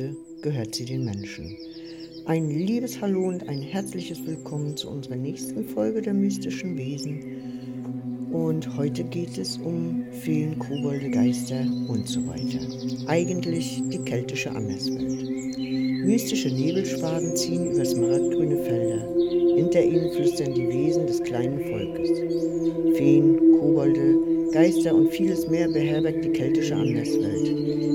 Heute gehört sie den Menschen. Ein liebes Hallo und ein herzliches Willkommen zu unserer nächsten Folge der mystischen Wesen. Und heute geht es um Feen, Kobolde, Geister und so weiter. Eigentlich die keltische Anderswelt. Mystische Nebelschwaden ziehen über smaragdgrüne Felder. Hinter ihnen flüstern die Wesen des kleinen Volkes. Feen, Kobolde, Geister und vieles mehr beherbergt die keltische Anderswelt.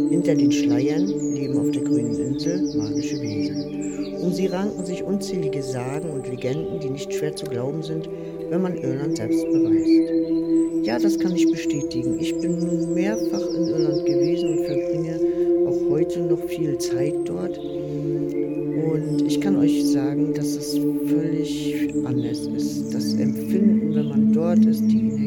Hinter den Schleiern leben auf der grünen Insel magische Wesen. Um sie ranken sich unzählige Sagen und Legenden, die nicht schwer zu glauben sind, wenn man Irland selbst bereist. Ja, das kann ich bestätigen. Ich bin mehrfach in Irland gewesen und verbringe auch heute noch viel Zeit dort. Und ich kann euch sagen, dass es völlig anders ist. Das Empfinden, wenn man dort ist, die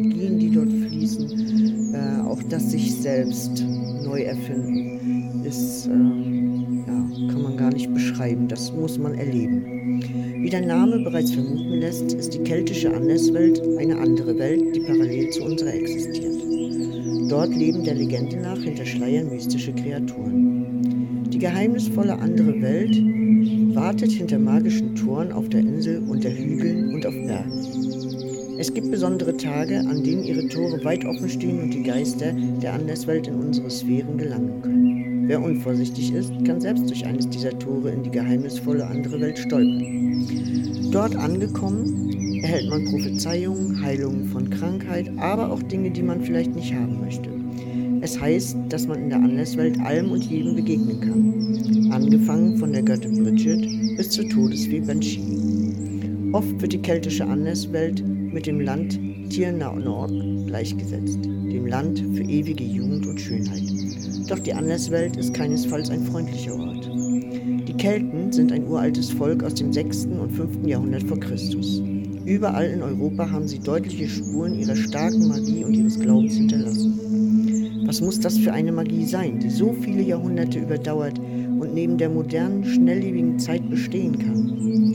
das sich selbst neu erfinden, ist, äh, ja, kann man gar nicht beschreiben. Das muss man erleben. Wie der Name bereits vermuten lässt, ist die keltische Anderswelt eine andere Welt, die parallel zu unserer existiert. Dort leben der Legende nach hinter Schleiern mystische Kreaturen. Die geheimnisvolle andere Welt wartet hinter magischen Toren auf der Insel, unter Hügeln und auf Bergen. Es gibt besondere Tage, an denen ihre Tore weit offen stehen und die Geister der Anderswelt in unsere Sphären gelangen können. Wer unvorsichtig ist, kann selbst durch eines dieser Tore in die geheimnisvolle andere Welt stolpern. Dort angekommen, erhält man Prophezeiungen, Heilungen von Krankheit, aber auch Dinge, die man vielleicht nicht haben möchte. Es heißt, dass man in der Anderswelt allem und jedem begegnen kann. Angefangen von der Göttin Bridget bis zur Todesfee Banshee. Oft wird die keltische Anderswelt mit dem Land Tirnanog gleichgesetzt, dem Land für ewige Jugend und Schönheit. Doch die Anderswelt ist keinesfalls ein freundlicher Ort. Die Kelten sind ein uraltes Volk aus dem 6. und 5. Jahrhundert vor Christus. Überall in Europa haben sie deutliche Spuren ihrer starken Magie und ihres Glaubens hinterlassen. Was muss das für eine Magie sein, die so viele Jahrhunderte überdauert und neben der modernen, schnelllebigen Zeit bestehen kann?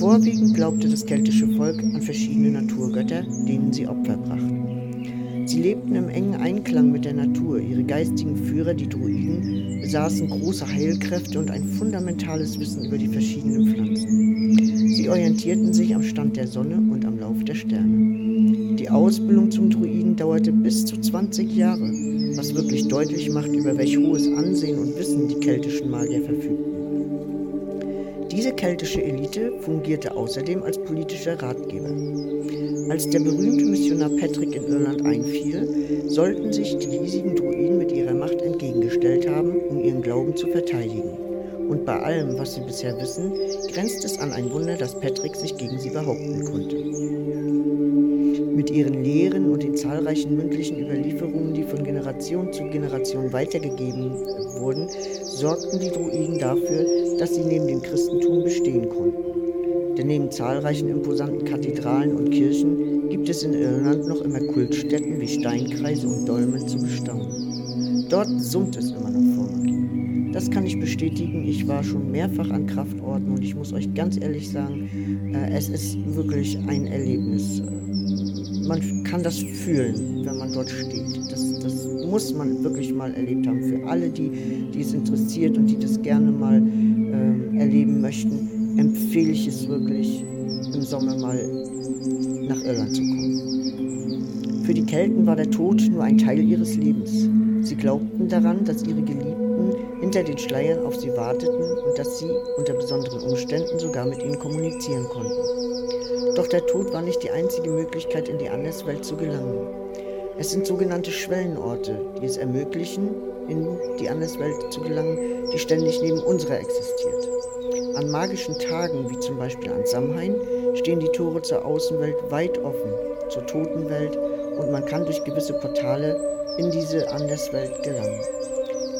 Vorwiegend glaubte das keltische Volk an verschiedene Naturgötter, denen sie Opfer brachten. Sie lebten im engen Einklang mit der Natur. Ihre geistigen Führer, die Druiden, besaßen große Heilkräfte und ein fundamentales Wissen über die verschiedenen Pflanzen. Sie orientierten sich am Stand der Sonne und am Lauf der Sterne. Die Ausbildung zum Druiden dauerte bis zu 20 Jahre was wirklich deutlich macht, über welch hohes Ansehen und Wissen die keltischen Magier verfügten. Diese keltische Elite fungierte außerdem als politischer Ratgeber. Als der berühmte Missionar Patrick in Irland einfiel, sollten sich die riesigen Druiden mit ihrer Macht entgegengestellt haben, um ihren Glauben zu verteidigen. Und bei allem, was sie bisher wissen, grenzt es an ein Wunder, dass Patrick sich gegen sie behaupten konnte. Mit ihren Lehren und den zahlreichen mündlichen Überlieferungen, die von Generation zu Generation weitergegeben wurden, sorgten die Druiden dafür, dass sie neben dem Christentum bestehen konnten. Denn neben zahlreichen imposanten Kathedralen und Kirchen gibt es in Irland noch immer Kultstätten wie Steinkreise und Dolmen zu bestaunen. Dort summt es immer noch vor. Das kann ich bestätigen. Ich war schon mehrfach an Kraftorten und ich muss euch ganz ehrlich sagen, äh, es ist wirklich ein Erlebnis man kann das fühlen, wenn man dort steht. Das, das muss man wirklich mal erlebt haben. Für alle, die, die es interessiert und die das gerne mal ähm, erleben möchten, empfehle ich es wirklich, im Sommer mal nach Irland zu kommen. Für die Kelten war der Tod nur ein Teil ihres Lebens. Sie glaubten daran, dass ihre Geliebten hinter den Schleiern auf sie warteten und dass sie unter besonderen Umständen sogar mit ihnen kommunizieren konnten. Doch der Tod war nicht die einzige Möglichkeit, in die Anderswelt zu gelangen. Es sind sogenannte Schwellenorte, die es ermöglichen, in die Anderswelt zu gelangen, die ständig neben unserer existiert. An magischen Tagen, wie zum Beispiel an Samhain, stehen die Tore zur Außenwelt weit offen, zur Totenwelt, und man kann durch gewisse Portale in diese Anderswelt gelangen.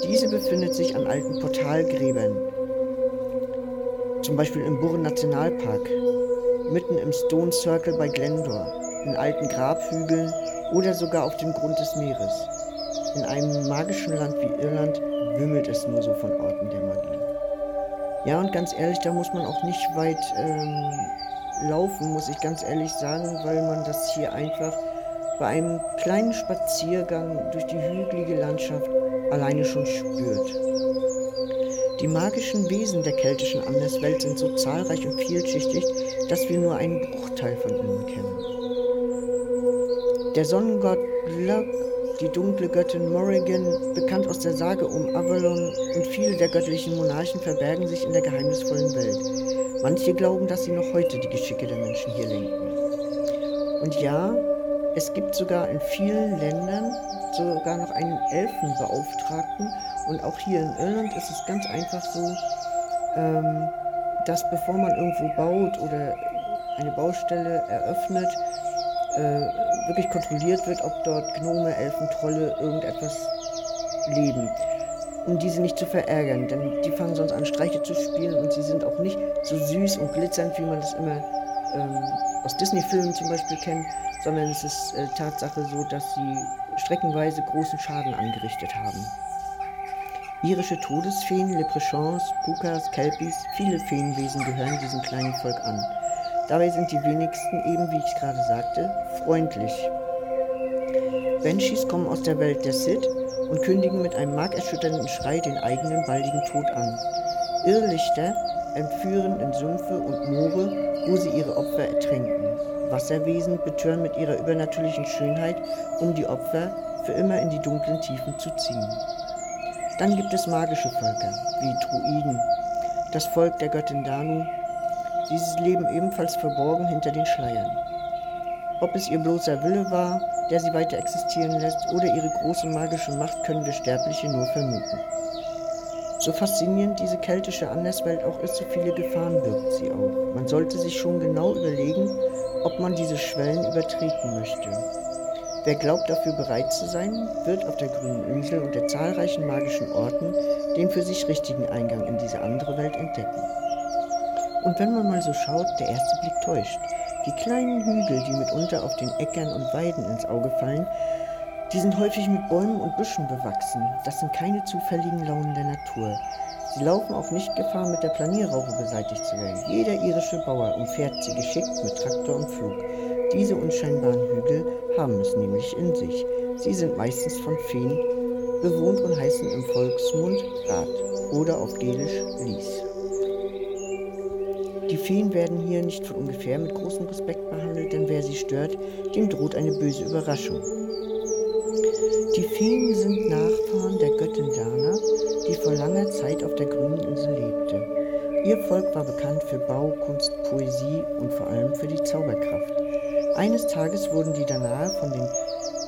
Diese befindet sich an alten Portalgräbern, zum Beispiel im Burren Nationalpark, mitten im Stone Circle bei Glendor, in alten Grabhügeln oder sogar auf dem Grund des Meeres. In einem magischen Land wie Irland wimmelt es nur so von Orten der Magie. Ja, und ganz ehrlich, da muss man auch nicht weit ähm, laufen, muss ich ganz ehrlich sagen, weil man das hier einfach bei einem kleinen Spaziergang durch die hügelige Landschaft alleine schon spürt. Die magischen Wesen der keltischen Anderswelt sind so zahlreich und vielschichtig, dass wir nur einen Bruchteil von ihnen kennen. Der Sonnengott Lug, die dunkle Göttin Morrigan, bekannt aus der Sage um Avalon und viele der göttlichen Monarchen verbergen sich in der geheimnisvollen Welt. Manche glauben, dass sie noch heute die Geschicke der Menschen hier lenken. Und ja, es gibt sogar in vielen Ländern sogar noch einen Elfenbeauftragten. Und auch hier in Irland ist es ganz einfach so, ähm, dass bevor man irgendwo baut oder eine Baustelle eröffnet, äh, wirklich kontrolliert wird, ob dort Gnome, Elfen, Trolle, irgendetwas leben. Um diese nicht zu verärgern, denn die fangen sonst an, Streiche zu spielen und sie sind auch nicht so süß und glitzernd, wie man das immer ähm, aus Disney-Filmen zum Beispiel kennt, sondern es ist äh, Tatsache so, dass sie streckenweise großen Schaden angerichtet haben. Irische Todesfeen, Leprechauns, Pukas, Kelpies, viele Feenwesen gehören diesem kleinen Volk an. Dabei sind die wenigsten, eben wie ich gerade sagte, freundlich. Banshees kommen aus der Welt der Sith und kündigen mit einem markerschütternden Schrei den eigenen baldigen Tod an. Irrlichter entführen in Sümpfe und Moore, wo sie ihre Opfer ertränken. Wasserwesen betören mit ihrer übernatürlichen Schönheit, um die Opfer für immer in die dunklen Tiefen zu ziehen. Dann gibt es magische Völker, wie Druiden, das Volk der Göttin Danu. Dieses leben ebenfalls verborgen hinter den Schleiern. Ob es ihr bloßer Wille war, der sie weiter existieren lässt, oder ihre große magische Macht, können wir Sterbliche nur vermuten. So faszinierend diese keltische Anderswelt auch ist, so viele Gefahren birgt sie auch. Man sollte sich schon genau überlegen, ob man diese Schwellen übertreten möchte. Wer glaubt dafür bereit zu sein, wird auf der grünen Insel und der zahlreichen magischen Orten den für sich richtigen Eingang in diese andere Welt entdecken. Und wenn man mal so schaut, der erste Blick täuscht. Die kleinen Hügel, die mitunter auf den Äckern und Weiden ins Auge fallen, die sind häufig mit Bäumen und Büschen bewachsen. Das sind keine zufälligen Launen der Natur. Sie laufen auch nicht Gefahr, mit der Planierraupe beseitigt zu werden. Jeder irische Bauer umfährt sie geschickt mit Traktor und Flug. Diese unscheinbaren Hügel haben es nämlich in sich. Sie sind meistens von Feen bewohnt und heißen im Volksmund Rat oder auf Gelisch Lies. Die Feen werden hier nicht von ungefähr mit großem Respekt behandelt, denn wer sie stört, dem droht eine böse Überraschung. Die Feen sind Nachfahren der Göttin Dana, Zeit auf der grünen Insel lebte. Ihr Volk war bekannt für Baukunst, Poesie und vor allem für die Zauberkraft. Eines Tages wurden die Danaer von den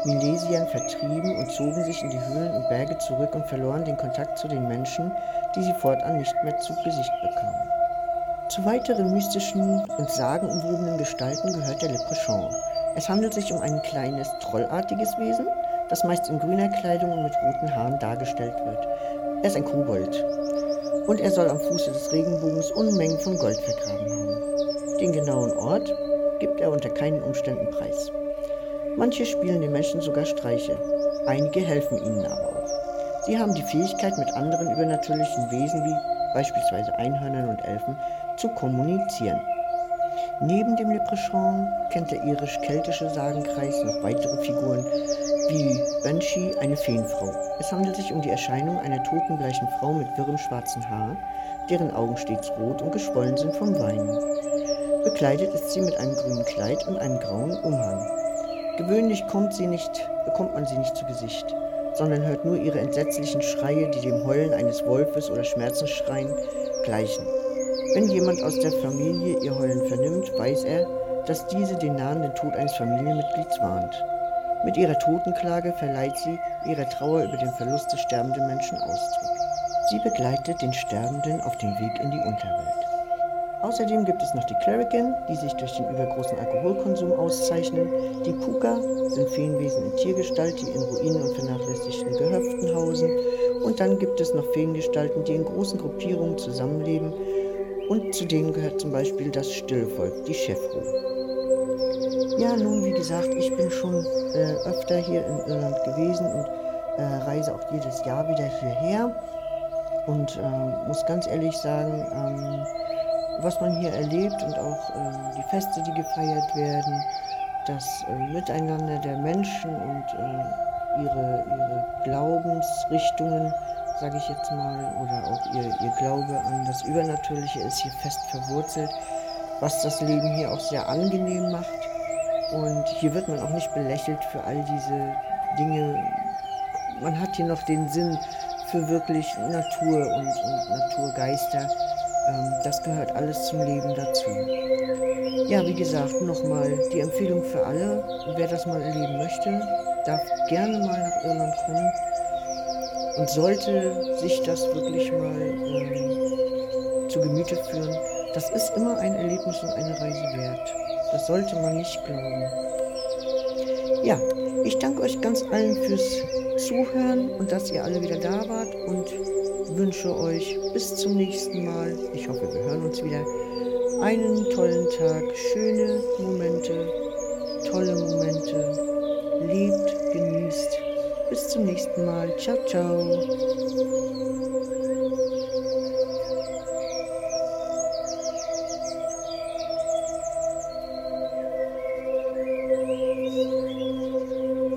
Milesiern vertrieben und zogen sich in die Höhlen und Berge zurück und verloren den Kontakt zu den Menschen, die sie fortan nicht mehr zu Gesicht bekamen. Zu weiteren mystischen und sagenumwobenen Gestalten gehört der Leprechaun. Es handelt sich um ein kleines, trollartiges Wesen, das meist in grüner Kleidung und mit roten Haaren dargestellt wird. Er ist ein Kobold. Und er soll am Fuße des Regenbogens Unmengen von Gold vergraben haben. Den genauen Ort gibt er unter keinen Umständen preis. Manche spielen den Menschen sogar Streiche. Einige helfen ihnen aber auch. Sie haben die Fähigkeit, mit anderen übernatürlichen Wesen wie beispielsweise Einhörnern und Elfen zu kommunizieren. Neben dem Leprechaun kennt der irisch-keltische Sagenkreis noch weitere Figuren wie Banshee, eine Feenfrau. Es handelt sich um die Erscheinung einer totenbleichen Frau mit wirrem schwarzen Haar, deren Augen stets rot und geschwollen sind vom Weinen. Bekleidet ist sie mit einem grünen Kleid und einem grauen Umhang. Gewöhnlich kommt, sie nicht, bekommt man sie nicht zu Gesicht, sondern hört nur ihre entsetzlichen Schreie, die dem Heulen eines Wolfes oder Schmerzensschreien gleichen. Wenn jemand aus der Familie ihr Heulen vernimmt, weiß er, dass diese den nahenden Tod eines Familienmitglieds warnt. Mit ihrer Totenklage verleiht sie ihrer Trauer über den Verlust des sterbenden Menschen Ausdruck. Sie begleitet den Sterbenden auf dem Weg in die Unterwelt. Außerdem gibt es noch die Clerican, die sich durch den übergroßen Alkoholkonsum auszeichnen. Die Puka sind Feenwesen in Tiergestalt, die in Ruinen und vernachlässigten Gehöften hausen. Und dann gibt es noch Feengestalten, die in großen Gruppierungen zusammenleben. Und zu denen gehört zum Beispiel das Stillvolk, die Chefru. Ja, nun, wie gesagt, ich bin schon äh, öfter hier in Irland gewesen und äh, reise auch jedes Jahr wieder hierher. Und äh, muss ganz ehrlich sagen, ähm, was man hier erlebt und auch äh, die Feste, die gefeiert werden, das äh, Miteinander der Menschen und äh, ihre, ihre Glaubensrichtungen, sage ich jetzt mal, oder auch ihr, ihr Glaube an das Übernatürliche ist hier fest verwurzelt, was das Leben hier auch sehr angenehm macht. Und hier wird man auch nicht belächelt für all diese Dinge. Man hat hier noch den Sinn für wirklich Natur und, und Naturgeister. Ähm, das gehört alles zum Leben dazu. Ja, wie gesagt, nochmal die Empfehlung für alle. Wer das mal erleben möchte, darf gerne mal nach Irland kommen und sollte sich das wirklich mal ähm, zu Gemüte führen. Das ist immer ein Erlebnis und eine Reise wert. Das sollte man nicht glauben. Ja, ich danke euch ganz allen fürs Zuhören und dass ihr alle wieder da wart und wünsche euch bis zum nächsten Mal. Ich hoffe, wir hören uns wieder. Einen tollen Tag, schöne Momente, tolle Momente. Bis zum nächsten Mal. Ciao, ciao.